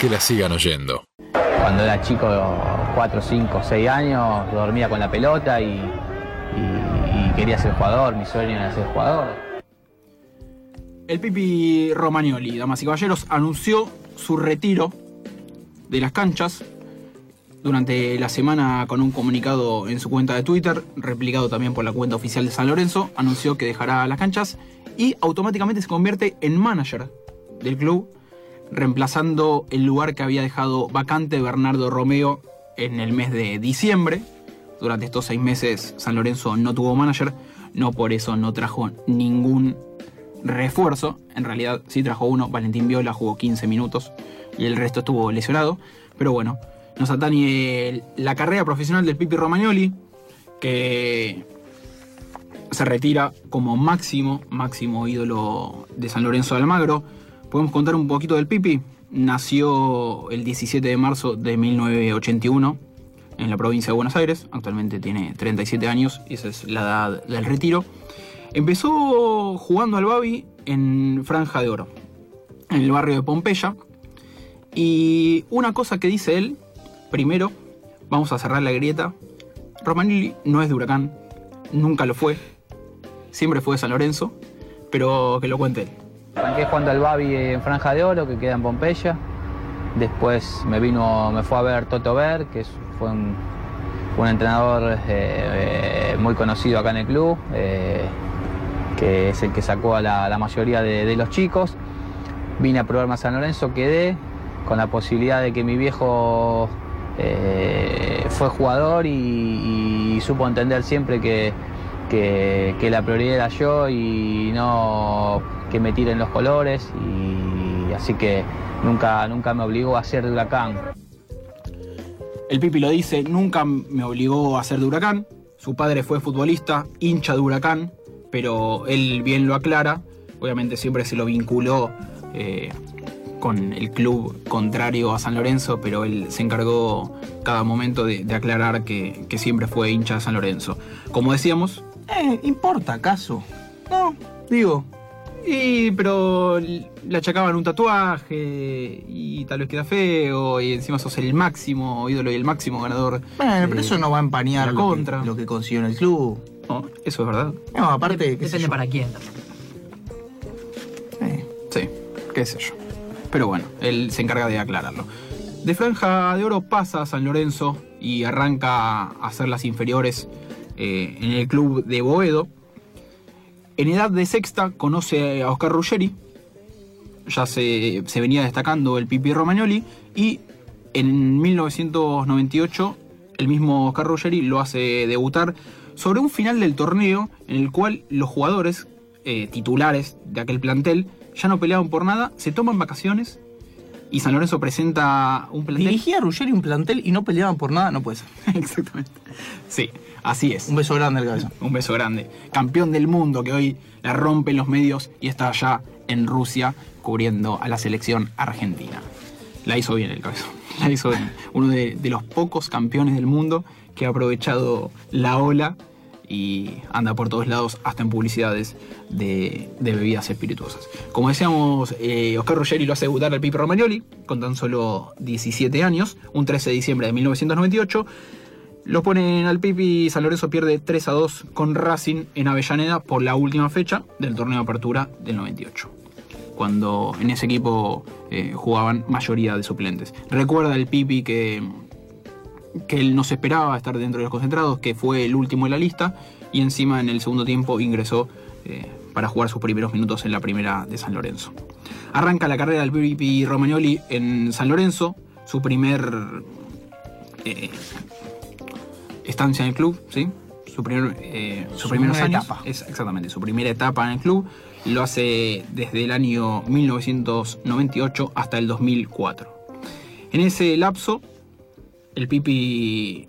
que la sigan oyendo. Cuando era chico, 4, 5, 6 años, dormía con la pelota y, y- y quería ser jugador, mi sueño era ser jugador. El Pipi Romagnoli, damas y caballeros, anunció su retiro de las canchas durante la semana con un comunicado en su cuenta de Twitter, replicado también por la cuenta oficial de San Lorenzo, anunció que dejará las canchas y automáticamente se convierte en manager del club, reemplazando el lugar que había dejado vacante Bernardo Romeo en el mes de diciembre. Durante estos seis meses San Lorenzo no tuvo manager, no por eso no trajo ningún refuerzo. En realidad sí trajo uno, Valentín Viola jugó 15 minutos y el resto estuvo lesionado. Pero bueno, nos atañe la carrera profesional del Pipi Romagnoli, que se retira como máximo, máximo ídolo de San Lorenzo de Almagro. Podemos contar un poquito del Pipi. Nació el 17 de marzo de 1981 en la provincia de Buenos Aires. Actualmente tiene 37 años y esa es la edad del retiro. Empezó jugando al Babi en Franja de Oro, en el barrio de Pompeya. Y una cosa que dice él, primero, vamos a cerrar la grieta. Romanelli no es de Huracán, nunca lo fue, siempre fue de San Lorenzo, pero que lo cuente él. Arranqué jugando al Babi en Franja de Oro, que queda en Pompeya. Después me vino, me fue a ver Toto Ver, que fue un, entrenador eh, eh, muy conocido acá en el club, eh, que es el que sacó a la, mayoría de, los chicos. Vine a probarme a San Lorenzo, quedé con la posibilidad de que mi viejo fue jugador y, supo entender siempre que, que la prioridad era yo y no que me tiren los colores y así que nunca, nunca me obligó a ser de huracán. El Pipi lo dice, nunca me obligó a ser de Huracán. Su padre fue futbolista, hincha de Huracán, pero él bien lo aclara. Obviamente siempre se lo vinculó eh, con el club contrario a San Lorenzo, pero él se encargó cada momento de, de aclarar que, que siempre fue hincha de San Lorenzo. Como decíamos, Eh, ¿importa acaso? No, digo, y, pero le achacaban un tatuaje y tal vez queda feo y encima sos el máximo ídolo y el máximo ganador. bueno, pero eh, eso no va a empañar lo, contra. Que, lo que consiguió en el club. no, eso es verdad. No, aparte, qué sé Depende yo. para quién también. Eh, Sí, qué sé yo. Pero bueno, él se encarga de aclararlo. De Franja de Oro pasa a San Lorenzo y arranca a hacer las inferiores eh, en el club de Boedo. En edad de sexta conoce a Oscar Ruggeri, ya se, se venía destacando el Pipi Romagnoli y en 1998 el mismo Oscar Ruggeri lo hace debutar sobre un final del torneo en el cual los jugadores eh, titulares de aquel plantel ya no peleaban por nada, se toman vacaciones y San Lorenzo presenta un plantel. dirigía a Ruggeri un plantel y no peleaban por nada, no puede ser. Exactamente. Sí, así es. Un beso grande al cabeza. Un beso grande. Campeón del mundo que hoy la rompe en los medios y está allá en Rusia cubriendo a la selección argentina. La hizo bien el cabezón. La hizo bien. Uno de, de los pocos campeones del mundo que ha aprovechado la ola y anda por todos lados, hasta en publicidades de, de bebidas espirituosas. Como decíamos, eh, Oscar Ruggeri lo hace debutar al Pipe Romagnoli con tan solo 17 años, un 13 de diciembre de 1998. Lo ponen al Pipi y San Lorenzo pierde 3 a 2 con Racing en Avellaneda por la última fecha del torneo de apertura del 98. Cuando en ese equipo eh, jugaban mayoría de suplentes. Recuerda el Pipi que, que él no se esperaba estar dentro de los concentrados, que fue el último en la lista y encima en el segundo tiempo ingresó eh, para jugar sus primeros minutos en la primera de San Lorenzo. Arranca la carrera del Pipi Romagnoli en San Lorenzo, su primer eh, estancia en el club, ¿sí? Su, primer, eh, sus Su primeros primera años. etapa. Es exactamente, su primera etapa en el club. Lo hace desde el año 1998 hasta el 2004. En ese lapso, el Pipi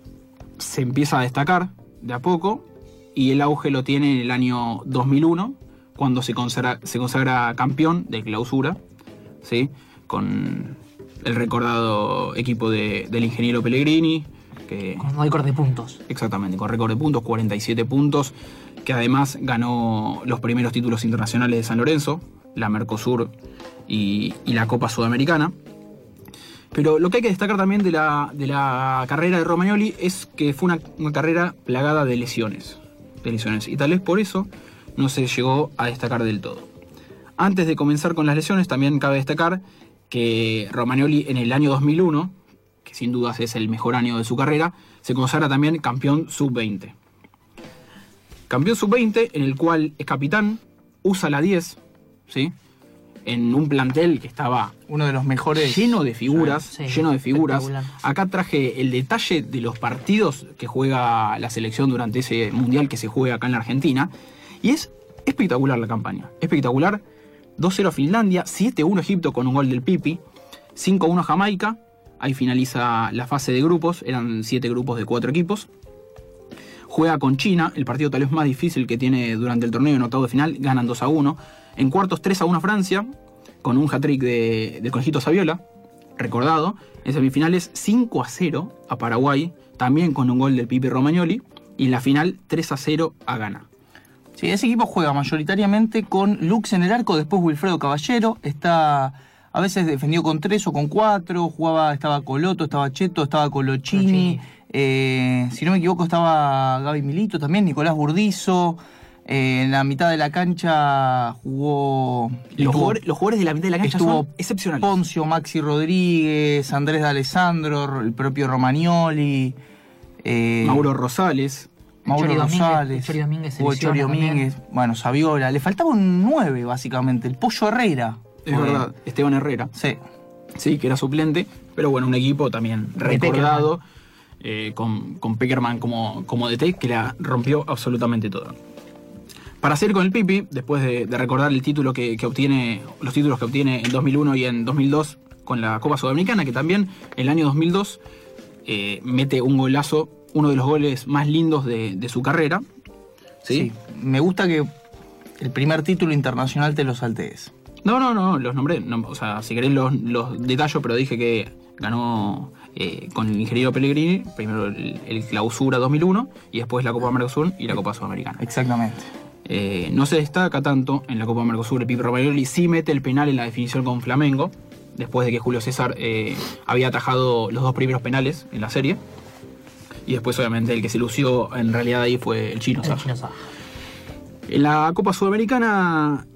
se empieza a destacar de a poco y el auge lo tiene en el año 2001, cuando se consagra, se consagra campeón de clausura, ¿sí? con el recordado equipo de- del ingeniero Pellegrini, que Con récord de puntos. Exactamente, con récord de puntos, 47 puntos, que además ganó los primeros títulos internacionales de San Lorenzo, la Mercosur y, y la Copa Sudamericana. Pero lo que hay que destacar también de la, de la carrera de Romagnoli es que fue una, una carrera plagada de lesiones, de lesiones. Y tal vez por eso no se llegó a destacar del todo. Antes de comenzar con las lesiones, también cabe destacar que Romagnoli en el año 2001, que sin dudas es el mejor año de su carrera, se consagra también campeón sub-20. Campeón sub-20 en el cual es capitán, usa la 10, ¿sí? En un plantel que estaba Uno de los mejores. lleno de figuras, Sí, lleno de figuras. Acá traje el detalle de los partidos que juega la selección durante ese mundial que se juega acá en la Argentina. Y es espectacular la campaña. Espectacular. 2-0 a Finlandia, 7-1 Egipto con un gol del Pipi, 5-1 Jamaica. Ahí finaliza la fase de grupos, eran 7 grupos de 4 equipos. Juega con China, el partido tal vez más difícil que tiene durante el torneo en octavo de final, ganan 2 a 1. En cuartos 3 a 1 Francia, con un hat-trick de, de Conejito Saviola, recordado. En semifinales 5 a 0 a Paraguay, también con un gol del Pipi Romagnoli. Y en la final 3 a 0 a Ghana. Sí, ese equipo juega mayoritariamente con Lux en el arco, después Wilfredo Caballero, está a veces defendió con tres o con cuatro, jugaba, estaba Coloto, estaba Cheto, estaba Colochini, Colochini. eh, si no me equivoco estaba Gaby Milito también, Nicolás Burdizo, eh, en la mitad de la cancha jugó... Los estuvo- jugadores, los jugadores de la mitad de la cancha estuvo son excepcionales. Poncio, Maxi Rodríguez, Andrés de Alessandro, el propio Romagnoli, eh, Mauro Rosales. Mauro Chori Domínguez, Rosales, Chori Domínguez Chori. Domínguez, bueno, Saviola, le faltaba un 9 básicamente, el Pollo Herrera. Es verdad, Esteban Herrera. Sí, Sí, que era suplente, pero bueno, un equipo también recordado, eh, con, con Peckerman como, como DT, que la rompió absolutamente todo. Para seguir con el Pipi, después de, de recordar el título que, que obtiene, los títulos que obtiene en 2001 y en 2002 con la Copa Sudamericana, que también en el año 2002 eh, mete un golazo, uno de los goles más lindos de, de su carrera. sí. Me gusta que el primer título internacional te lo saltees. No, no, no, los nombré. no, o sea, si querés los, los detallo, pero dije que ganó eh, con el ingeniero Pellegrini, primero el, el Clausura 2001 y después la Copa Mercosur y la Copa Sudamericana. Exactamente. Eh, no se destaca tanto en la Copa Mercosur el Pipe Romagnoli, sí mete el penal en la definición con Flamengo, después de que Julio César eh, había atajado los dos primeros penales en la serie. Y después, obviamente, el que se lució en realidad ahí fue el chino El chino Saja. En la Copa Sudamericana,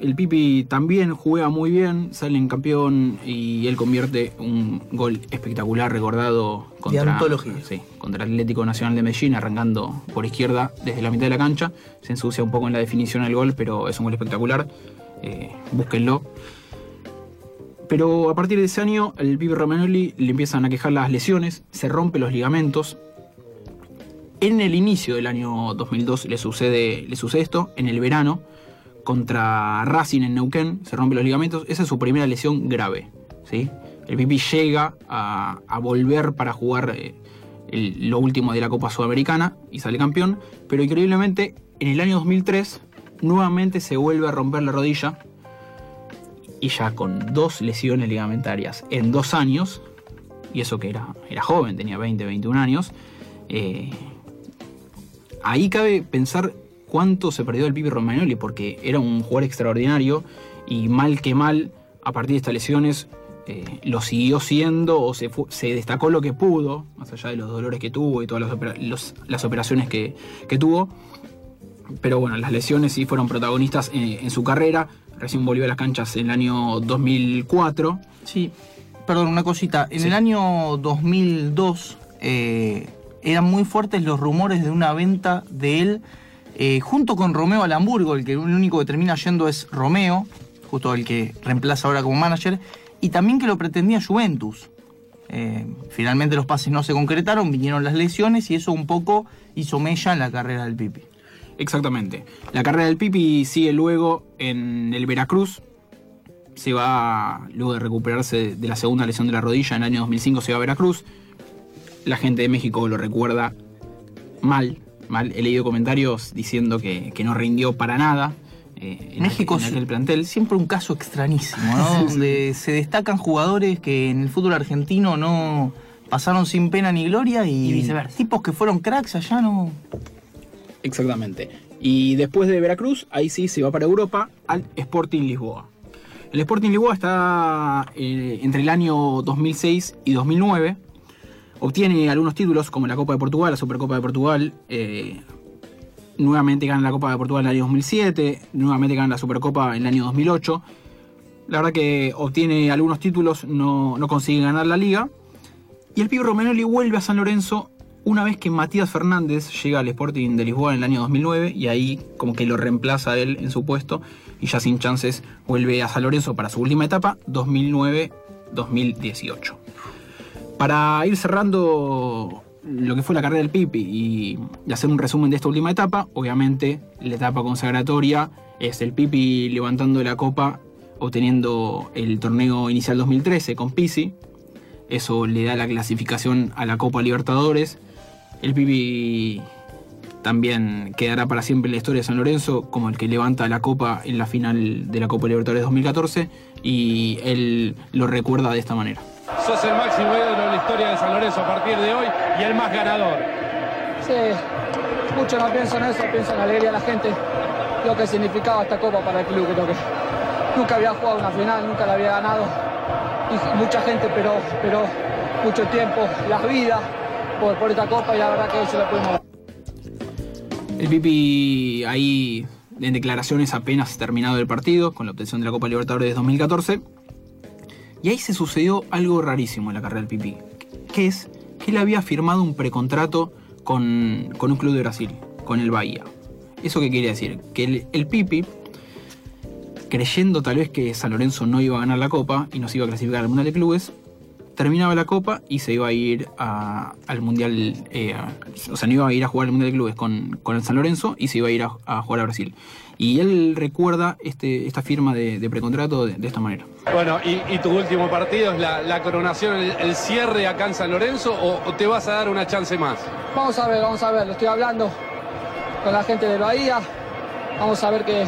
el Pipi también juega muy bien, sale en campeón y él convierte un gol espectacular recordado contra, sí, contra el Atlético Nacional de Medellín, arrancando por izquierda desde la mitad de la cancha. Se ensucia un poco en la definición del gol, pero es un gol espectacular. Eh, búsquenlo. Pero a partir de ese año, el Pipi Romagnoli le empiezan a quejar las lesiones, se rompe los ligamentos, en el inicio del año 2002 le sucede, le sucede esto, en el verano, contra Racing en Neuquén, se rompe los ligamentos, esa es su primera lesión grave. ¿sí? El Pipi llega a, volver para jugar eh, el- lo último de la Copa Sudamericana y sale campeón, pero increíblemente en el año 2003 nuevamente se vuelve a romper la rodilla y ya con dos lesiones ligamentarias en dos años, y eso que era, era joven, tenía 20, 21 años, eh, ahí cabe pensar cuánto se perdió el Pipi Romagnoli, porque era un jugador extraordinario y mal que mal, a partir de estas lesiones, eh, lo siguió siendo o se, fu- se destacó lo que pudo, más allá de los dolores que tuvo y todas las, los- las operaciones que, que tuvo. Pero bueno, las lesiones sí fueron protagonistas en, en su carrera. Recién volvió a las canchas en el año 2004. Sí, perdón, una cosita. En Sí. el año 2002 eh, eran muy fuertes los rumores de una venta de él eh, junto con Romeo al Hamburgo, el que el único que termina yendo es Romeo, justo el que reemplaza ahora como manager, y también que lo pretendía Juventus. Eh, finalmente los pases no se concretaron, vinieron las lesiones y eso un poco hizo mella en la carrera del Pipi. Exactamente. La carrera del Pipi sigue luego en el Veracruz. Se va, luego de recuperarse de la segunda lesión de la rodilla, en el año 2005 se va a Veracruz. La gente de México lo recuerda mal, mal. He leído comentarios diciendo que, que no rindió para nada eh, en, México aquel, en aquel plantel. siempre un caso extrañísimo, ¿no? Donde se destacan jugadores que en el fútbol argentino no pasaron sin pena ni gloria y, Y viceversa. tipos que fueron cracks allá no. Exactamente. Y después de Veracruz, ahí sí se va para Europa al Sporting Lisboa. El Sporting Lisboa está eh, entre el año 2006 y 2009. Obtiene algunos títulos como la Copa de Portugal, la Supercopa de Portugal. eh, nuevamente gana la Copa de Portugal en el año 2007. Nuevamente gana la Supercopa en el año 2008. La verdad que obtiene algunos títulos, no, no consigue ganar la liga. Y el pibe Romagnoli vuelve a San Lorenzo una vez que Matías Fernández llega al Sporting de Lisboa en el año 2009 y ahí como que lo reemplaza él en su puesto y ya sin chances vuelve a San Lorenzo para su última etapa, 2009-2018. Para ir cerrando lo que fue la carrera del Pipi y, hacer un resumen de esta última etapa, obviamente la etapa consagratoria es el Pipi levantando la copa, obteniendo el torneo inicial 2013 con Pisi, eso le da la clasificación a la Copa Libertadores. El Pipi también quedará para siempre en la historia de San Lorenzo como el que levanta la copa en la final de la Copa Libertadores 2014 y él lo recuerda de esta manera. Sos el máximo historia de San Lorenzo a partir de hoy y el más ganador. Sí, mucho no pienso en eso, pienso en la alegría de la gente, lo que significaba esta copa para el club, creo que nunca había jugado una final, nunca la había ganado, y mucha gente, pero, pero mucho tiempo, las vidas por, por esta copa y la verdad que hoy se la pudimos dar. El Pipi ahí en declaraciones apenas terminado el partido con la obtención de la Copa Libertadores de 2014. Y ahí se sucedió algo rarísimo en la carrera del Pipi, que es que él había firmado un precontrato con, con un club de Brasil, con el Bahía. ¿Eso qué quiere decir? Que el, Pipi, creyendo tal vez que San Lorenzo no iba a ganar la Copa y no se iba a clasificar al Mundial de Clubes, terminaba la Copa y se iba a ir a- al Mundial, eh, o sea, no iba a ir a jugar al Mundial de Clubes con, con el San Lorenzo y se iba a ir a, a jugar a Brasil. Y él recuerda este, esta firma de, de precontrato de, de esta manera. Bueno, y, y tu último partido es la, la coronación, el, el cierre acá en San Lorenzo o, o te vas a dar una chance más? Vamos a ver, vamos a ver, lo estoy hablando con la gente de Bahía, vamos a ver que,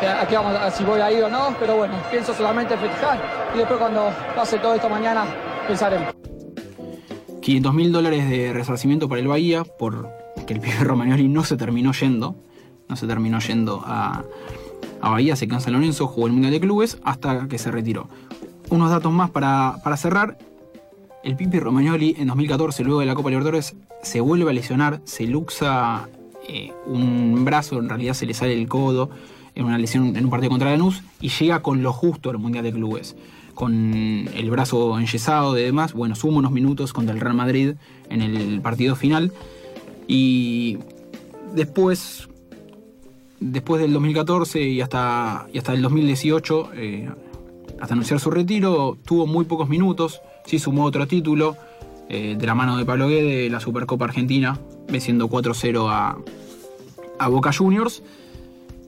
que aquí vamos a, si voy a ir o no, pero bueno, pienso solamente en festejar y después cuando pase todo esto mañana pensaremos. 500 mil dólares de resarcimiento para el Bahía por que el pibe Romagnoli no se terminó yendo, no se terminó yendo a, Bahía, se quedó en Lorenzo, jugó el Mundial de Clubes hasta que se retiró. Unos datos más para, para cerrar. El Pipi Romagnoli en 2014, luego de la Copa Libertadores, se vuelve a lesionar, se luxa eh, un brazo, en realidad se le sale el codo en una lesión en un partido contra Lanús y llega con lo justo al Mundial de Clubes. Con el brazo enyesado y demás, bueno, suma unos minutos contra el Real Madrid en el partido final. Y después, después del 2014 y hasta, y hasta el 2018, eh, hasta anunciar su retiro, tuvo muy pocos minutos, sí sumó otro título eh, de la mano de Pablo Guede, la Supercopa Argentina, venciendo 4-0 a, a Boca Juniors.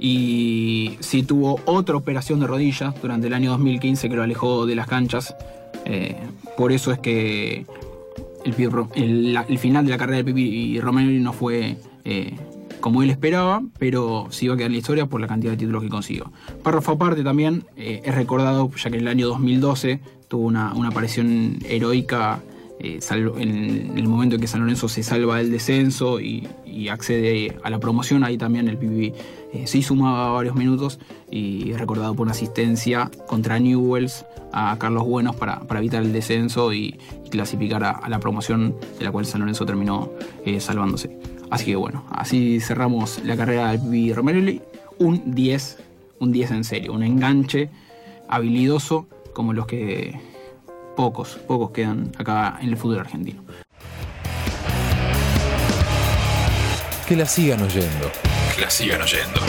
Y sí tuvo otra operación de rodilla durante el año 2015 que lo alejó de las canchas. Eh, por eso es que el, el- final de la carrera de Pipi y Romagnoli no fue como él esperaba, pero sí va a quedar en la historia por la cantidad de títulos que consiguió. Párrafo aparte también eh, es recordado ya que en el año 2012 tuvo una, una aparición heroica eh, en el momento en que San Lorenzo se salva del descenso y, accede a la promoción, ahí también el Pipi eh, sí sumaba varios minutos y es recordado por una asistencia contra Newells a Carlos Buenos para, para evitar el descenso y, clasificar a, a la promoción de la cual San Lorenzo terminó eh, salvándose. Así que bueno, así cerramos la carrera del Pipi Romerelli. Un 10, un 10 en serio, un enganche habilidoso como los que pocos, pocos quedan acá en el fútbol argentino. Que la sigan oyendo. Que la sigan oyendo.